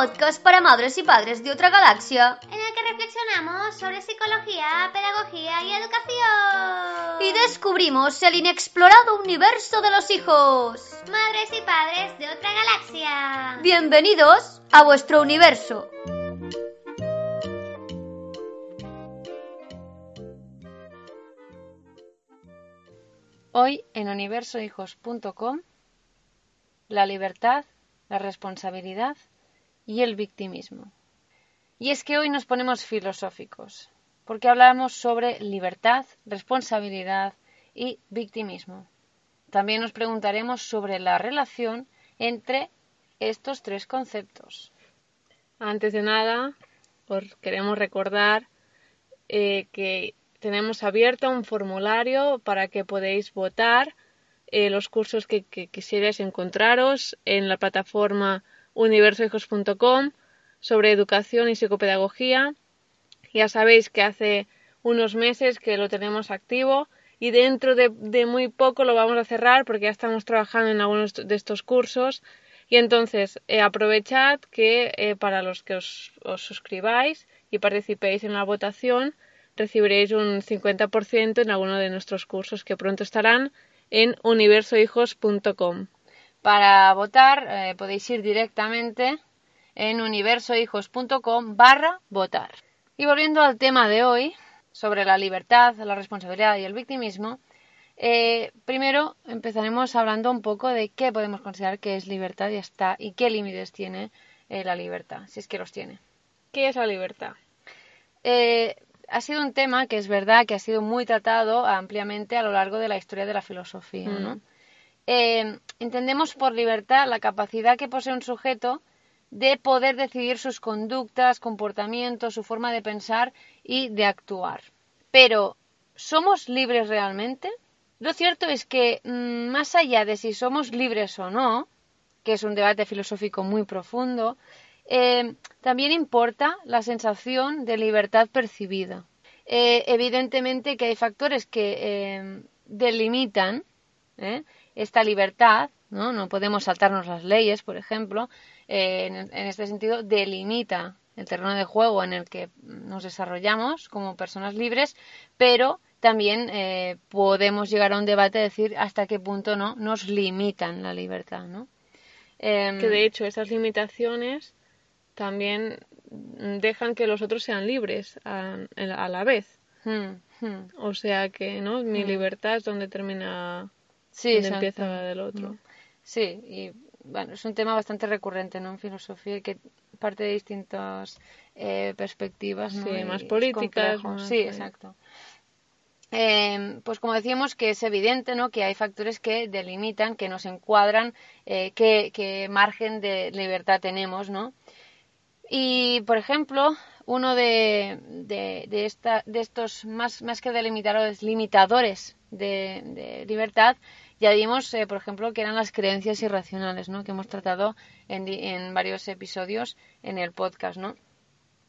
podcast para madres y padres de otra galaxia, en el que reflexionamos sobre psicología, pedagogía y educación. Y descubrimos el inexplorado universo de los hijos. Madres y padres de otra galaxia. Bienvenidos a vuestro universo. Hoy en universohijos.com la libertad, la responsabilidad y el victimismo. Y es que hoy nos ponemos filosóficos, porque hablamos sobre libertad, responsabilidad y victimismo. También nos preguntaremos sobre la relación entre estos tres conceptos. Antes de nada, os queremos recordar eh, que tenemos abierto un formulario para que podáis votar eh, los cursos que, que, quisierais encontraros en la plataforma universohijos.com sobre educación y psicopedagogía. Ya sabéis que hace unos meses que lo tenemos activo y dentro de, muy poco lo vamos a cerrar porque ya estamos trabajando en algunos de estos cursos. Y entonces eh, aprovechad que eh, para los que os, os suscribáis y participéis en la votación, recibiréis un 50% en alguno de nuestros cursos que pronto estarán en universohijos.com. Para votar eh, podéis ir directamente en universohijos.com barra votar. Y volviendo al tema de hoy, sobre la libertad, la responsabilidad y el victimismo, eh, primero empezaremos hablando un poco de qué podemos considerar que es libertad y está y qué límites tiene eh, la libertad, si es que los tiene. ¿Qué es la libertad? Eh, ha sido un tema que es verdad que ha sido muy tratado ampliamente a lo largo de la historia de la filosofía. Mm. ¿no? Eh, entendemos por libertad la capacidad que posee un sujeto de poder decidir sus conductas, comportamientos, su forma de pensar y de actuar. Pero, ¿somos libres realmente? Lo cierto es que, mmm, más allá de si somos libres o no, que es un debate filosófico muy profundo, eh, también importa la sensación de libertad percibida. Eh, evidentemente que hay factores que delimitan. Esta libertad, ¿no? no podemos saltarnos las leyes, por ejemplo, en, en, este sentido delimita el terreno de juego en el que nos desarrollamos como personas libres, pero también eh, podemos llegar a un debate de decir hasta qué punto no nos limitan la libertad, ¿no? Eh, que de hecho esas limitaciones también dejan que los otros sean libres a, a la vez. Hmm, hmm. O sea que, ¿no? Mi Hmm. libertad es donde termina, Sí, donde empieza del otro. Mm. Sí, y bueno, es un tema bastante recurrente ¿no? en filosofía y que parte de distintas eh, perspectivas. ¿no? Sí, Y más políticas, más Sí, exacto. Eh, pues como decíamos que es evidente ¿no? que hay factores que delimitan, que nos encuadran, eh, qué, qué margen de libertad tenemos, ¿no? Y, por ejemplo, uno de, de, de, esta, de estos más, más que delimitadores, limitadores de, de libertad, ya vimos, eh, por ejemplo, que eran las creencias irracionales, ¿no? Que hemos tratado en, en varios episodios en el podcast, ¿no?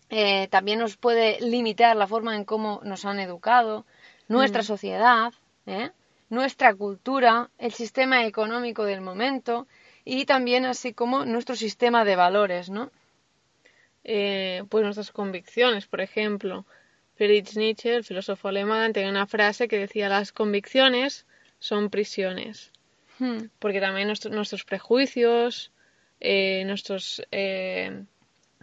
Eh, también nos puede limitar la forma en cómo nos han educado, nuestra sociedad, ¿eh? nuestra cultura, el sistema económico del momento y también así como nuestro sistema de valores, ¿no? Eh, pues nuestras convicciones, por ejemplo. Friedrich Nietzsche, el filósofo alemán, tenía una frase que decía las convicciones son prisiones. Hmm. Porque también nuestro- nuestros prejuicios, eh, nuestros eh,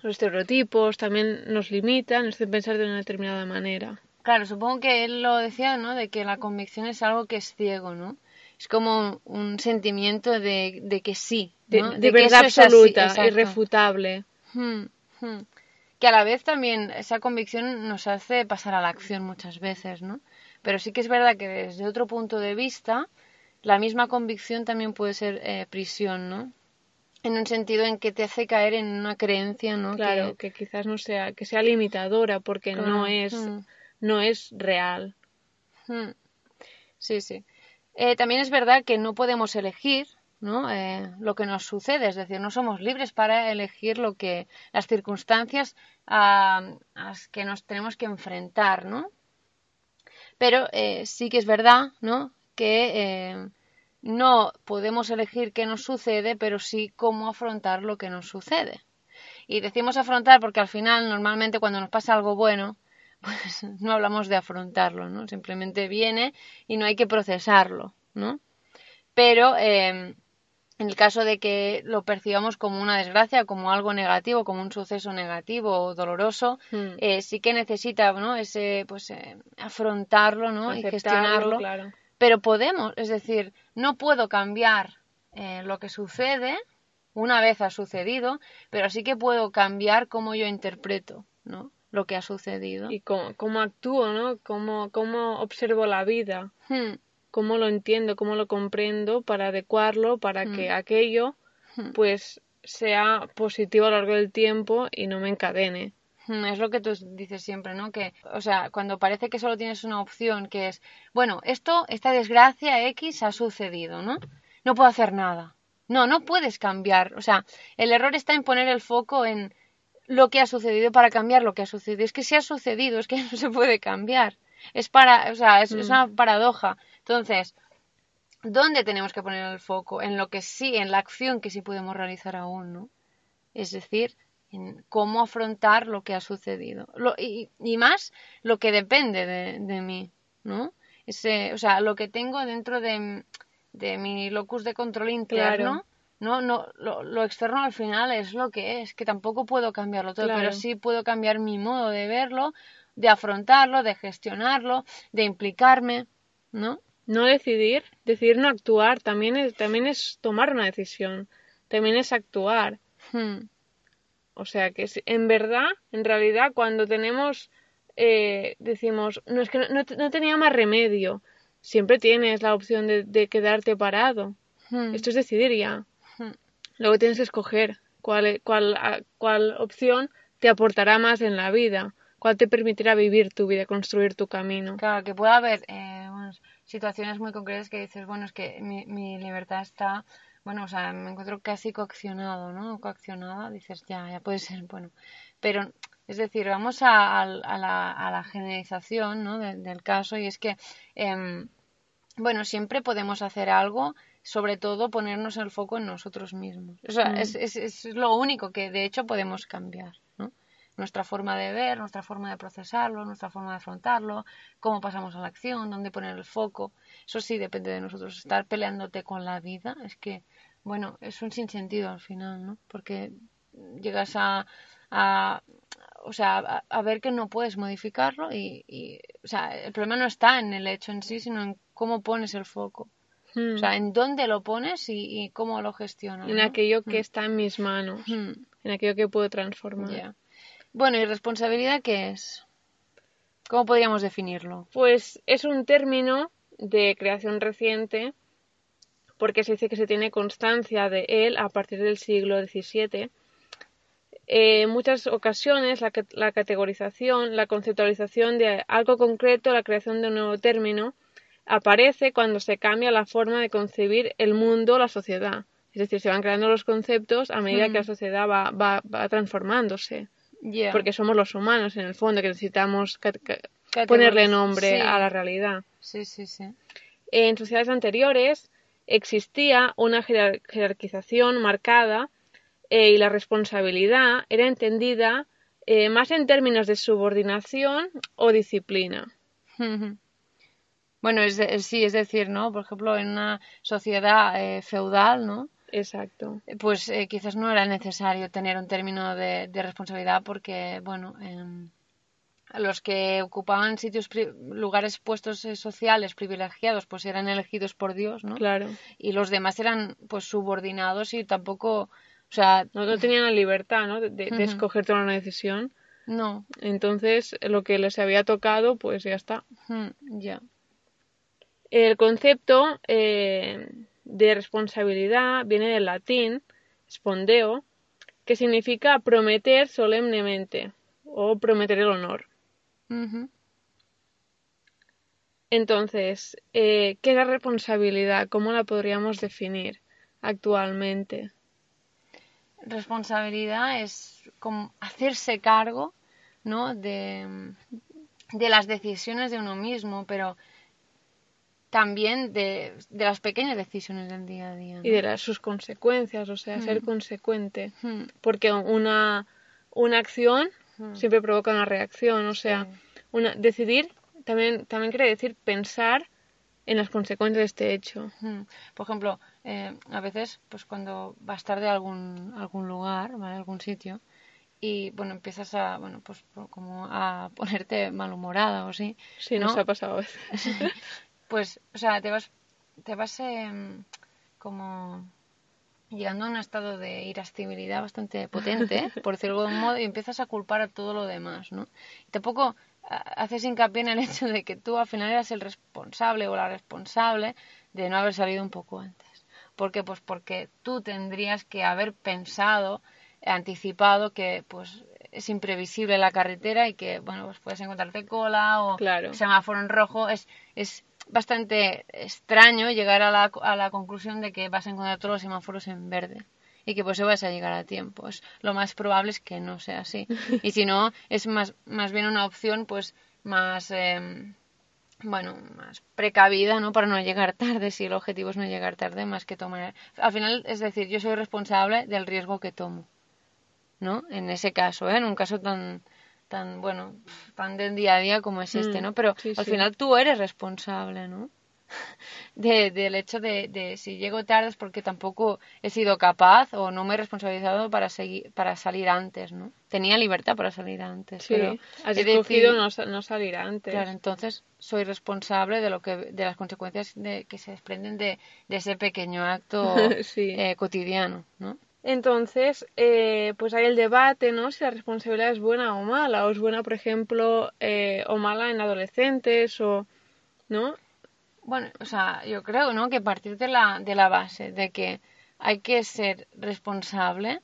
los estereotipos también nos limitan, nos hacen pensar de una determinada manera. Claro, supongo que él lo decía, ¿no? De que la convicción es algo que es ciego, ¿no? Es como un sentimiento de, de que sí, De, que verdad es así, absoluta, exacto. irrefutable. Hmm, hmm. Que a la vez también esa convicción nos hace pasar a la acción muchas veces, ¿no? Pero sí que es verdad que desde otro punto de vista la misma convicción también puede ser eh, prisión, ¿no? En un sentido en que te hace caer en una creencia, ¿no? Claro, que, quizás no sea, que sea limitadora porque no es, mm. no es real. Mm. Sí, sí. Eh, también es verdad que no podemos elegir ¿no? Eh, lo que nos sucede, es decir, no somos libres para elegir lo que las circunstancias a, las que nos tenemos que enfrentar, ¿no? Pero eh, sí que es verdad, ¿no? Que no podemos elegir qué nos sucede, pero sí cómo afrontar lo que nos sucede. Y decimos afrontar porque al final, normalmente, cuando nos pasa algo bueno, pues no hablamos de afrontarlo, ¿no? Simplemente viene y no hay que procesarlo, ¿no? Pero eh, en el caso de que lo percibamos como una desgracia, como algo negativo, como un suceso negativo o doloroso, hmm. eh, sí que necesita, ¿no? Ese, pues, eh, afrontarlo, ¿no? y gestionarlo. Pero podemos, es decir, no puedo cambiar lo que sucede una vez ha sucedido, pero sí que puedo cambiar cómo yo interpreto, ¿no? lo que ha sucedido. Y cómo, actúo, ¿no? Cómo, cómo observo la vida, hmm. Cómo lo entiendo, cómo lo comprendo para adecuarlo, para que hmm. aquello hmm. pues sea positivo a lo largo del tiempo y no me encadene. Es lo que tú dices siempre, ¿no? Que, o sea, cuando parece que solo tienes una opción, que es, bueno, esto, esta desgracia X ha sucedido, ¿no? No puedo hacer nada. No, no puedes cambiar. O sea, el error está en poner el foco en, lo que ha sucedido para cambiar lo que ha sucedido. Es que si ha sucedido, es que no se puede cambiar. Es para, o sea, es, mm. una paradoja. Entonces, ¿dónde tenemos que poner el foco? En lo que sí, en la acción que sí podemos realizar aún, ¿no? Es decir, en cómo afrontar lo que ha sucedido. y, más lo que depende de, mí, ¿no? Ese, o sea, lo que tengo dentro de, de mi locus de control interno no, no, lo, lo, externo al final es lo que es, que tampoco puedo cambiarlo todo, pero sí puedo cambiar mi modo de verlo, de afrontarlo, de gestionarlo, de implicarme, ¿no? No decidir, decidir no actuar, también es, también es tomar una decisión, también es actuar. Hmm. O sea que en verdad, en realidad, cuando tenemos, eh, decimos, no es que no, no, tenía más remedio, siempre tienes la opción de, de quedarte parado. Hmm. Esto es decidir ya. Luego tienes que escoger cuál, cuál, cuál opción te aportará más en la vida, cuál te permitirá vivir tu vida, construir tu camino. Claro, que pueda haber eh, situaciones muy concretas que dices, bueno, es que mi, mi, libertad está, bueno, o sea, me encuentro casi coaccionado, ¿no? Coaccionada, dices, ya, ya puede ser, bueno. Pero, es decir, vamos a, a, la, a la, generalización, ¿no? del caso y es que, em, bueno, siempre podemos hacer algo sobre todo ponernos el foco en nosotros mismos. O sea, mm. es, es, es, lo único que de hecho podemos cambiar. Nuestra forma de ver, nuestra forma de procesarlo, nuestra forma de afrontarlo, cómo pasamos a la acción, dónde poner el foco. Eso sí depende de nosotros. Estar peleándote con la vida es que, bueno, es un sinsentido al final, ¿no? Porque llegas a, a o sea, a, ver que no puedes modificarlo y, y, o sea, el problema no está en el hecho en sí, sino en cómo pones el foco. Hmm. O sea, en dónde lo pones y, cómo lo gestionas. En aquello que hmm. está en mis manos, hmm. en aquello que puedo transformar. Bueno, ¿y responsabilidad qué es? ¿Cómo podríamos definirlo? Pues es un término de creación reciente porque se dice que se tiene constancia de él a partir del siglo XVII. Eh, en muchas ocasiones la, la categorización, la conceptualización de algo concreto, la creación de un nuevo término, aparece cuando se cambia la forma de concebir el mundo, la sociedad. Es decir, se van creando los conceptos a medida que la hmm. sociedad va, va, va transformándose. Porque somos los humanos, en el fondo, que necesitamos ponerle nombre a la realidad. Sí, sí, sí. En sociedades anteriores existía una jerarquización marcada eh, y la responsabilidad era entendida eh, más en términos de subordinación o disciplina. Bueno, es, sí, es decir, ¿no? Por ejemplo, en una sociedad eh, feudal, ¿no? Exacto. Pues eh, quizás no era necesario tener un término de, responsabilidad porque, bueno, los que ocupaban sitios, lugares, puestos eh, sociales privilegiados, pues eran elegidos por Dios, ¿no? Claro. Y los demás eran, pues, subordinados y tampoco, o sea... No, tenían la libertad, ¿no? De, escoger tomar una decisión. No. Entonces, lo que les había tocado, pues ya está. Ya. El concepto eh, de responsabilidad viene del latín spondeo, que significa prometer solemnemente o prometer el honor. Entonces, eh, ¿qué es la responsabilidad? ¿Cómo la podríamos definir actualmente? Responsabilidad es como hacerse cargo ¿no? de, de las decisiones de uno mismo, pero también de, de, las pequeñas decisiones del día a día. Y de las, sus consecuencias, o sea, ser mm. consecuente. Mm. Porque una, una acción mm. siempre provoca una reacción, o sea, una, decidir también, también quiere decir pensar en las consecuencias de este hecho. Por ejemplo, eh, a veces, pues cuando vas tarde a algún, algún lugar, ¿vale? algún sitio, y bueno, empiezas a, bueno, pues como a ponerte malhumorada o así. Sí, ¿no? nos ha pasado a veces. pues, o sea, te vas, te vas em, como llegando a un estado de irascibilidad bastante potente, por decirlo de algún modo, y empiezas a culpar a todo lo demás, ¿no? Y tampoco haces hincapié en el hecho de que tú al final eras el responsable o la responsable de no haber salido un poco antes. ¿Por qué? Pues porque tú tendrías que haber pensado, anticipado que pues es imprevisible la carretera y que bueno pues puedes encontrarte cola o claro. semáforo en rojo es, es bastante extraño llegar a la, a la conclusión de que vas a encontrar todos los semáforos en verde y que pues vas a llegar a tiempo. Es, lo más probable es que no sea así. Y si no, es más, más bien una opción pues más, em, bueno, más precavida, ¿no? Para no llegar tarde, si el objetivo es no llegar tarde, más que tomar... Al final, es decir, yo soy responsable del riesgo que tomo, ¿no? En ese caso, ¿eh? En un caso tan tan bueno tan del día a día como es este, mm, ¿no? Pero al final tú eres responsable, ¿no? de, del hecho de, de, si llego tarde es porque tampoco he sido capaz o no me he responsabilizado para seguir para salir antes no tenía libertad para salir antes sí, pero has escogido no, no, salir antes claro entonces soy responsable de lo que de las consecuencias de, que se desprenden de, de ese pequeño acto eh, cotidiano no entonces, eh, pues hay el debate, ¿no? Si la responsabilidad es buena o mala, o es buena, por ejemplo, eh, o mala en adolescentes, o, ¿no? Bueno, o sea, yo creo, ¿no? Que partir de la, de la base de que hay que ser responsable,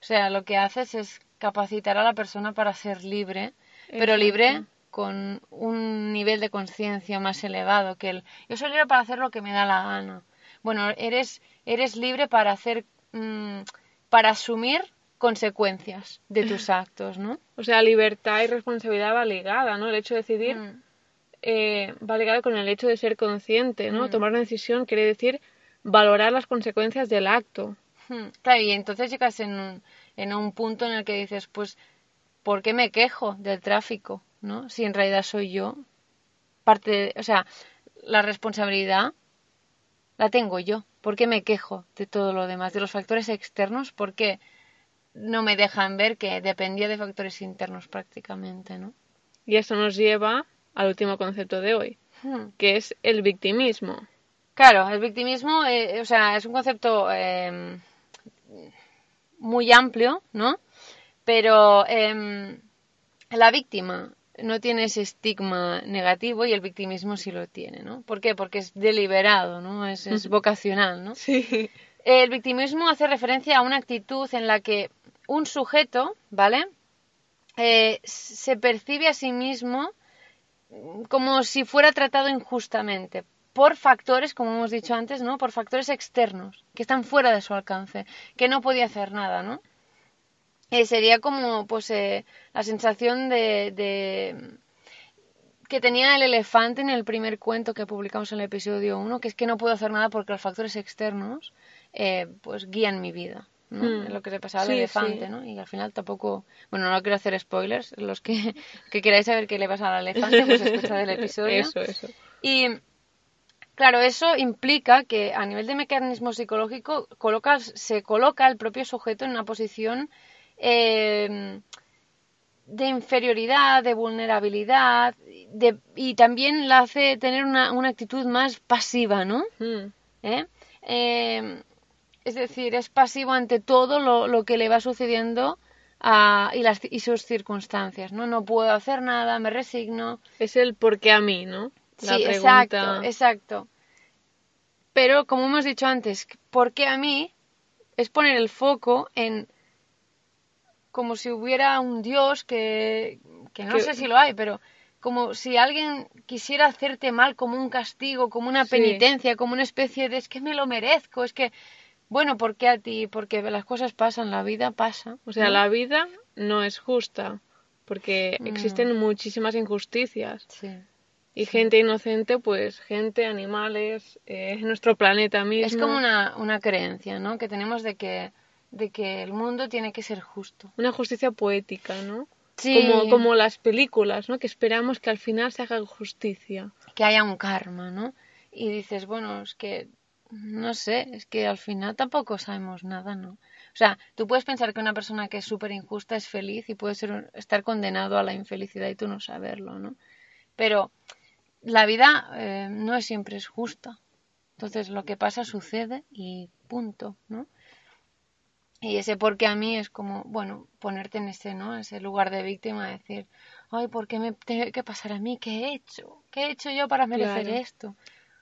o sea, lo que haces es capacitar a la persona para ser libre, pero libre con un nivel de conciencia más elevado que el yo soy libre para hacer lo que me da la gana. Bueno, eres eres libre para hacer mm, para asumir consecuencias de tus actos, ¿no? O sea, libertad y responsabilidad va ligada, ¿no? El hecho de decidir mm eh, va ligado con el hecho de ser consciente, ¿no? Mm. Tomar una decisión quiere decir valorar las consecuencias del acto. Claro, y entonces llegas en un, en un punto en el que dices, pues, ¿por qué me quejo del tráfico? ¿No? Si en realidad soy yo. Parte, de, o sea, la responsabilidad la tengo yo. ¿Por qué me quejo de todo lo demás? De los factores externos, ¿por qué no me dejan ver que dependía de factores internos prácticamente, ¿no? Y eso nos lleva al último concepto de hoy, hmm. que es el victimismo. Claro, el victimismo, eh, o sea, es un concepto em, muy amplio, ¿no? Pero em, la víctima no tiene ese estigma negativo y el victimismo sí lo tiene, ¿no? ¿Por qué? Porque es deliberado, ¿no? Es, es vocacional, ¿no? Sí. El victimismo hace referencia a una actitud en la que un sujeto, ¿vale? Eh, se percibe a sí mismo como si fuera tratado injustamente por factores, como hemos dicho antes, ¿no? Por factores externos, que están fuera de su alcance, que no podía hacer nada, ¿no? Eh, sería como, pues, eh, la sensación de, de, que tenía el elefante en el primer cuento que publicamos en el episodio 1, que es que no puedo hacer nada porque los factores externos, eh, pues, guían mi vida. ¿no? Hmm. lo que le pasaba al elefante, ¿no? Y al final tampoco, bueno, no quiero hacer spoilers, los que, que queráis saber qué le pasa al elefante, pues escuchad el episodio. Eso, eso. Y claro, eso implica que a nivel de mecanismo psicológico coloca, se coloca el propio sujeto en una posición eh, de inferioridad, de vulnerabilidad, de, y también la hace tener una, una actitud más pasiva, ¿no? Hmm. ¿Eh? Eh, es decir, es pasivo ante todo lo, que le va sucediendo a, y, las, y sus circunstancias, ¿no? No puedo hacer nada, me resigno. Es el por qué a mí, ¿no? la sí, pregunta. exacto, exacto. Pero como hemos dicho antes, ¿por qué a mí? Es poner el foco en como si hubiera un Dios que, que no Que- sé si lo hay, pero como si alguien quisiera hacerte mal como un castigo, como una Sí. penitencia, como una especie de es que me lo merezco, es que, bueno, ¿por qué a ti? Porque las cosas pasan, la vida pasa. O sea, ¿no? la vida no es justa, porque Mm. existen muchísimas injusticias. Sí. Y gente inocente, pues gente, animales, eh, nuestro planeta mismo. Es como una, una creencia, ¿no? Que tenemos de que, de que el mundo tiene que ser justo. Una justicia poética, ¿no? Sí. Como, como las películas, ¿no? Que esperamos que al final se haga justicia. que haya un karma, ¿no? Y dices, bueno, es que, no sé, es que al final tampoco sabemos nada, ¿no? O sea, tú puedes pensar que una persona que es súper injusta es feliz y puede ser, estar condenado a la infelicidad y tú no saberlo, ¿no? Pero la vida eh, no es siempre es justa. Entonces lo que pasa sucede y punto, ¿no? Y ese porque a mí es como, bueno, ponerte en ese, ¿no? Ese lugar de víctima, decir, ay, ¿por qué me tiene que pasar a mí? ¿Qué he hecho? ¿Qué he hecho yo para merecer Claro. esto?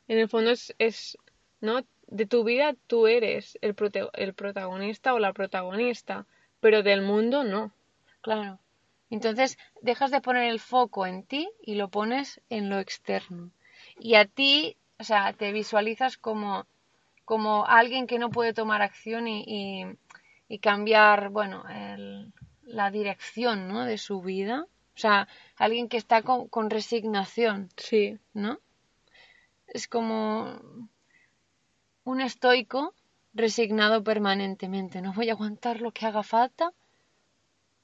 En el fondo es, es, ¿no? De tu vida tú eres el, prote- el protagonista o la protagonista, pero del mundo no. Claro. Entonces dejas de poner el foco en ti y lo pones en lo externo. Y a ti, o sea, te visualizas como, como alguien que no puede tomar acción y, y, y cambiar, bueno, el- la dirección, ¿no? De su vida. O sea, alguien que está con, con resignación, Sí, ¿no? Es como un estoico resignado permanentemente. No voy a aguantar lo que haga falta,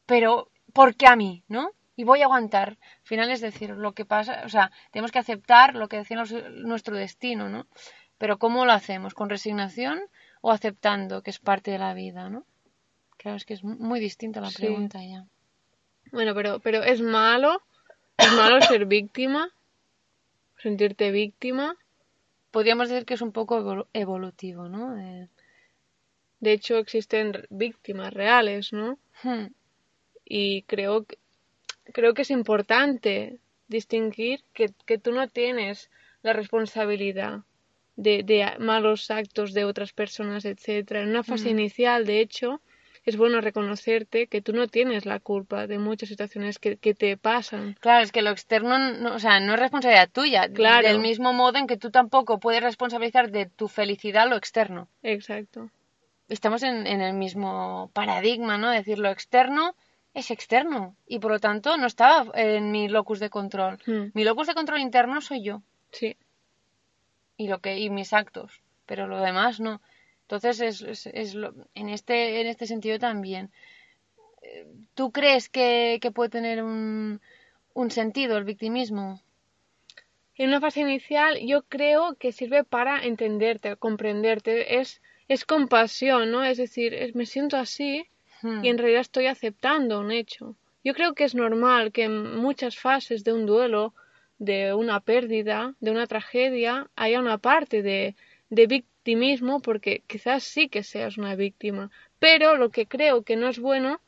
pero ¿por qué a mí? ¿No? Y voy a aguantar. Al final es decir, lo que pasa, o sea, tenemos que aceptar lo que decimos nuestro destino, ¿no? Pero ¿cómo lo hacemos? ¿Con resignación o aceptando que es parte de la vida, ¿no? Claro, es que es muy distinta la Sí. pregunta ya. bueno, pero, pero es malo, es malo ser víctima, sentirte víctima. Podríamos decir que es un poco evolu- evolutivo, ¿no? De- De hecho, existen víctimas reales, ¿no? Hmm. Y creo que, creo que es importante distinguir que, que tú no tienes la responsabilidad de, de malos actos de otras personas, etcétera. En una fase Mm. inicial, de hecho, es bueno reconocerte que tú no tienes la culpa de muchas situaciones que, que te pasan. Claro, es que lo externo, no, o sea, no es responsabilidad tuya. Claro. Del mismo modo en que tú tampoco puedes responsabilizar de tu felicidad lo externo. Exacto. Estamos en, en el mismo paradigma, ¿no? Decir, lo externo es externo y por lo tanto no está en mi locus de control. Mm, Mi locus de control interno soy yo Sí, y lo que y mis actos, pero lo demás no. Entonces es, es, es lo- en este en este sentido también. ¿Tú crees que, que puede tener un, un sentido el victimismo? En una fase inicial yo creo que sirve para entenderte, comprenderte, es, es compasión, ¿no? Es decir, es- me siento así Hmm. y en realidad estoy aceptando un hecho. Yo creo que es normal que en muchas fases de un duelo, de una pérdida, de una tragedia, haya una parte de, de victimismo porque quizás sí que seas una víctima. Pero lo que creo que no es bueno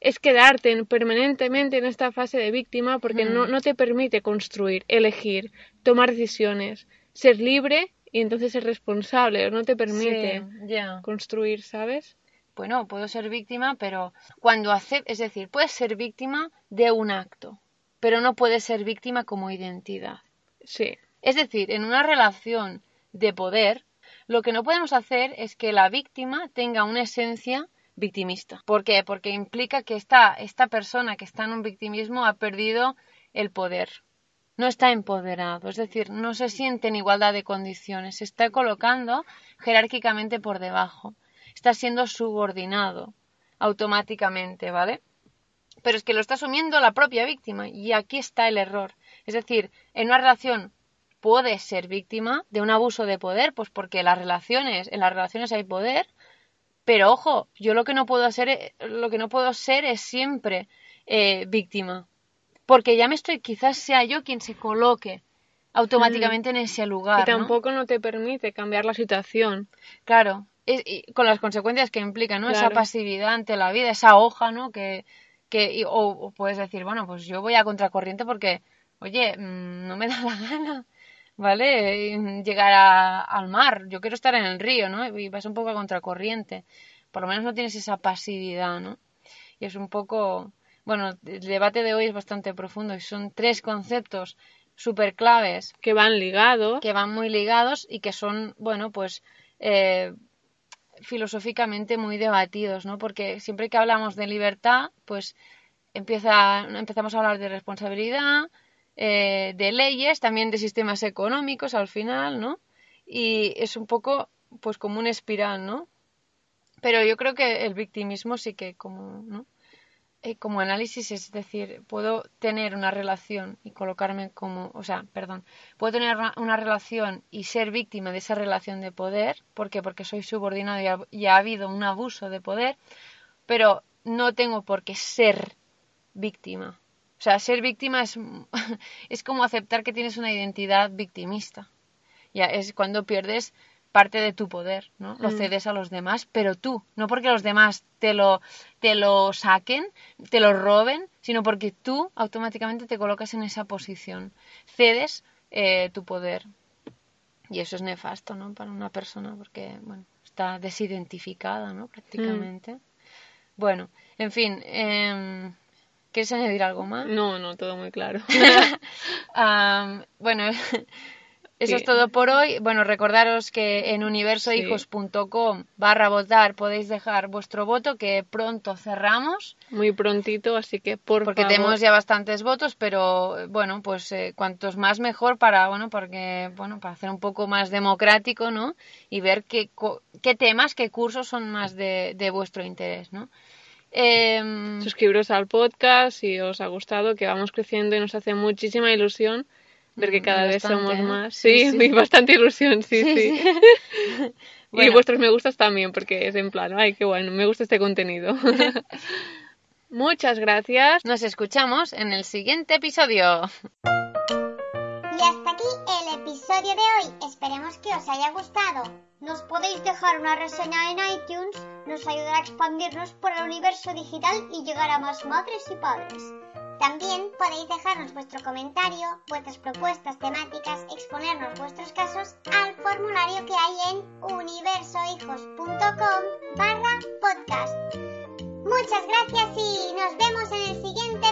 es quedarte en- permanentemente en esta fase de víctima porque no, Mm. no te permite construir, elegir, tomar decisiones, ser libre y entonces ser responsable, no te permite Sí, construir, ¿sabes? Bueno, puedo ser víctima, pero cuando hace, es decir, puedes ser víctima de un acto, pero no puedes ser víctima como identidad. Sí, Es decir, en una relación de poder, lo que no podemos hacer es que la víctima tenga una esencia victimista. ¿Por qué? Porque implica que esta, esta persona que está en un victimismo ha perdido el poder. No está empoderado, es decir, no se siente en igualdad de condiciones, se está colocando jerárquicamente por debajo, está siendo subordinado automáticamente, ¿vale? Pero es que lo está asumiendo la propia víctima y aquí está el error. Es decir, en una relación puedes ser víctima de un abuso de poder, pues porque las relaciones, en las relaciones hay poder, pero ojo, yo lo que no puedo hacer, lo que no puedo ser es siempre eh, víctima, porque ya me estoy, quizás sea yo quien se coloque automáticamente en ese lugar. y tampoco no te permite cambiar la situación. Claro, es- y con las consecuencias que implica, ¿no? Esa pasividad ante la vida, esa hoja, ¿no? Que, que y- o, o puedes decir, bueno, pues yo voy a contracorriente porque, oye, mm, no me da la gana. ¿Vale? Llegar al mar. Yo quiero estar en el río, ¿no? Y vas un poco a contracorriente. Por lo menos no tienes esa pasividad, ¿no? Y es un poco... Bueno, el debate de hoy es bastante profundo y son tres conceptos súper claves. Que van ligados. Que van muy ligados y que son, bueno, pues... Eh, filosóficamente muy debatidos, ¿no? Porque siempre que hablamos de libertad, pues empieza, empezamos a hablar de responsabilidad, eh, de leyes, también de sistemas económicos al final, ¿no? Y es un poco, pues como una espiral, ¿no? Pero yo creo que el victimismo sí que como, ¿no? Eh, como análisis, es decir, puedo tener una relación y colocarme como, o sea, perdón, puedo tener una, relación y ser víctima de esa relación de poder, ¿por qué? Porque soy subordinado y ha habido un abuso de poder, pero no tengo por qué ser víctima. O sea, ser víctima es, es como aceptar que tienes una identidad victimista. Ya es cuando pierdes parte de tu poder, ¿no? Lo mm. cedes a los demás, pero tú, no porque los demás te lo, te lo saquen, te lo roben, sino porque tú automáticamente te colocas en esa posición. Cedes eh, tu poder. Y eso es nefasto, ¿no? Para una persona, porque, bueno, está desidentificada, ¿no? Prácticamente. Mm. Bueno, en fin, eh, ¿Quieres añadir algo más? No, no, todo muy claro. bueno, eso es todo por hoy. Bueno, recordaros que en universohijos.com barra votar podéis dejar vuestro voto, que pronto cerramos. Muy prontito, así que por Porque tenemos ya bastantes votos, pero bueno, pues eh, cuantos más mejor para, bueno, porque, bueno, para hacer un poco más democrático, ¿no? Y ver qué, qué temas, qué cursos son más de, de vuestro interés, ¿no? Eh, Suscribiros al podcast si os ha gustado, que vamos creciendo y nos hace muchísima ilusión ver que mm, cada vez somos ¿eh? más. Sí, sí, bastante ilusión, sí, sí. Y vuestros me gustas también, porque es en plan, ay, qué bueno, me gusta este contenido. Muchas gracias. Nos escuchamos en el siguiente episodio. Y hasta aquí episodio de hoy. Esperemos que os haya gustado. Nos podéis dejar una reseña en iTunes, nos ayudará a expandirnos por el universo digital y llegar a más madres y padres. También podéis dejarnos vuestro comentario, vuestras propuestas temáticas, exponernos vuestros casos al formulario que hay en universohijos.com barra podcast. Muchas gracias y nos vemos en el siguiente